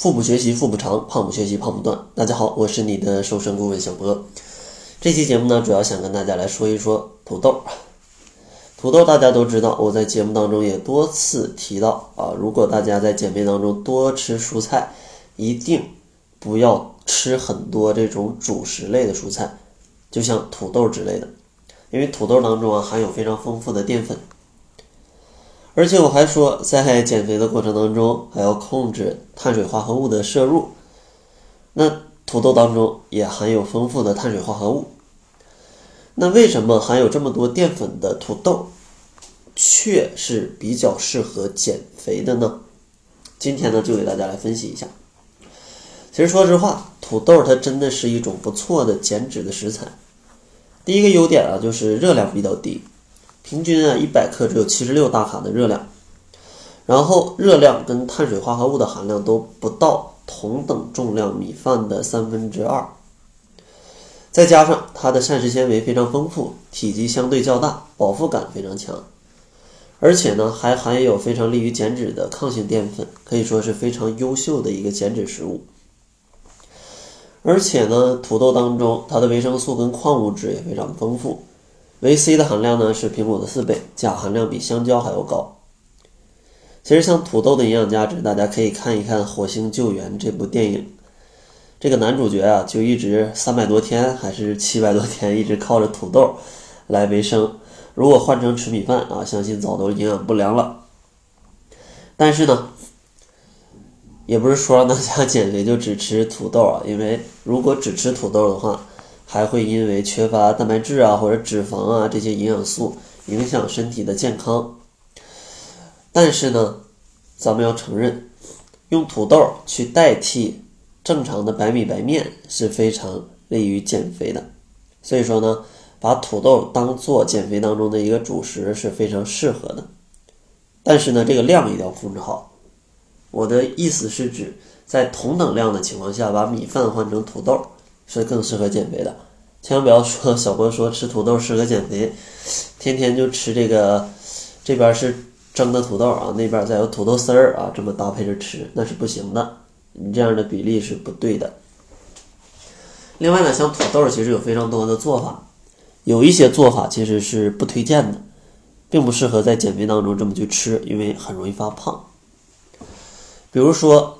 腹部学习腹部长，胖不学习胖不断。大家好，我是你的瘦身顾问小博。这期节目呢，主要想跟大家来说一说土豆。土豆大家都知道，我在节目当中也多次提到啊。如果大家在减肥当中多吃蔬菜，一定不要吃很多这种主食类的蔬菜，就像土豆之类的，因为土豆当中啊含有非常丰富的淀粉。而且我还说，在减肥的过程当中，还要控制碳水化合物的摄入。那土豆当中也含有丰富的碳水化合物。那为什么含有这么多淀粉的土豆，却是比较适合减肥的呢？今天呢，就给大家来分析一下。其实说实话，土豆它真的是一种不错的减脂的食材。第一个优点啊，就是热量比较低。平均啊，一百克只有七十六大卡的热量，然后热量跟碳水化合物的含量都不到同等重量米饭的三分之二，再加上它的膳食纤维非常丰富，体积相对较大，饱腹感非常强，而且呢还含有非常利于减脂的抗性淀粉，可以说是非常优秀的一个减脂食物。而且呢，土豆当中它的维生素跟矿物质也非常丰富。维 C 的含量呢是苹果的四倍，钾含量比香蕉还要高。其实像土豆的营养价值，大家可以看一看《火星救援》这部电影。这个男主角啊，就一直三百多天还是七百多天，一直靠着土豆来维生。如果换成吃米饭啊，相信早都营养不良了。但是呢，也不是说让大家 减肥就只吃土豆啊，因为如果只吃土豆的话，还会因为缺乏蛋白质啊或者脂肪啊这些营养素影响身体的健康。但是呢，咱们要承认，用土豆去代替正常的白米白面是非常利于减肥的。所以说呢，把土豆当做减肥当中的一个主食是非常适合的。但是呢，这个量一定要控制好。我的意思是指，在同等量的情况下，把米饭换成土豆。是更适合减肥的，千万不要说小郭说吃土豆适合减肥，天天就吃这个，这边是蒸的土豆啊，那边再有土豆丝儿啊，这么搭配着吃那是不行的，你这样的比例是不对的。另外呢，像土豆其实有非常多的做法，有一些做法其实是不推荐的，并不适合在减肥当中这么去吃，因为很容易发胖。比如说，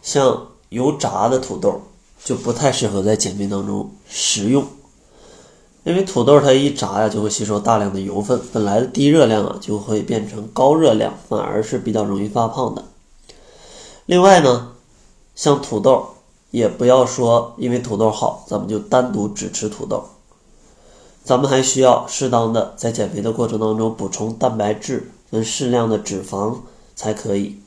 像油炸的土豆。就不太适合在减肥当中食用，因为土豆它一炸呀，就会吸收大量的油分，本来的低热量啊，就会变成高热量，反而是比较容易发胖的。另外呢，像土豆，也不要说因为土豆好，咱们就单独只吃土豆，咱们还需要适当的在减肥的过程当中补充蛋白质跟适量的脂肪才可以。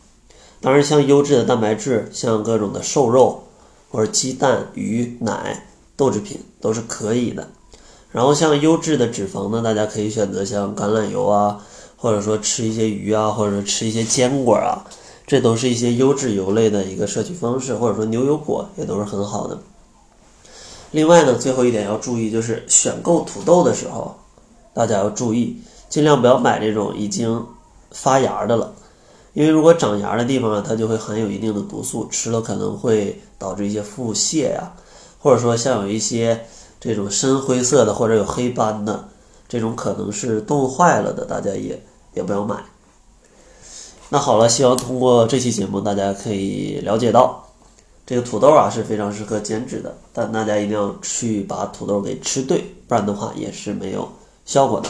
当然，像优质的蛋白质，像各种的瘦肉。或者鸡蛋、鱼、奶、豆制品都是可以的。然后像优质的脂肪呢，大家可以选择像橄榄油啊，或者说吃一些鱼啊，或者说吃一些坚果啊，这都是一些优质油类的一个摄取方式。或者说牛油果也都是很好的。另外呢，最后一点要注意，就是选购土豆的时候，大家要注意，尽量不要买这种已经发芽的了。因为如果长芽的地方啊，它就会含有一定的毒素，吃了可能会导致一些腹泻呀，或者说像有一些这种深灰色的或者有黑斑的，这种可能是冻坏了的，大家也也不要买。那好了，希望通过这期节目，大家可以了解到，这个土豆啊是非常适合减脂的，但大家一定要去把土豆给吃对，不然的话也是没有效果的。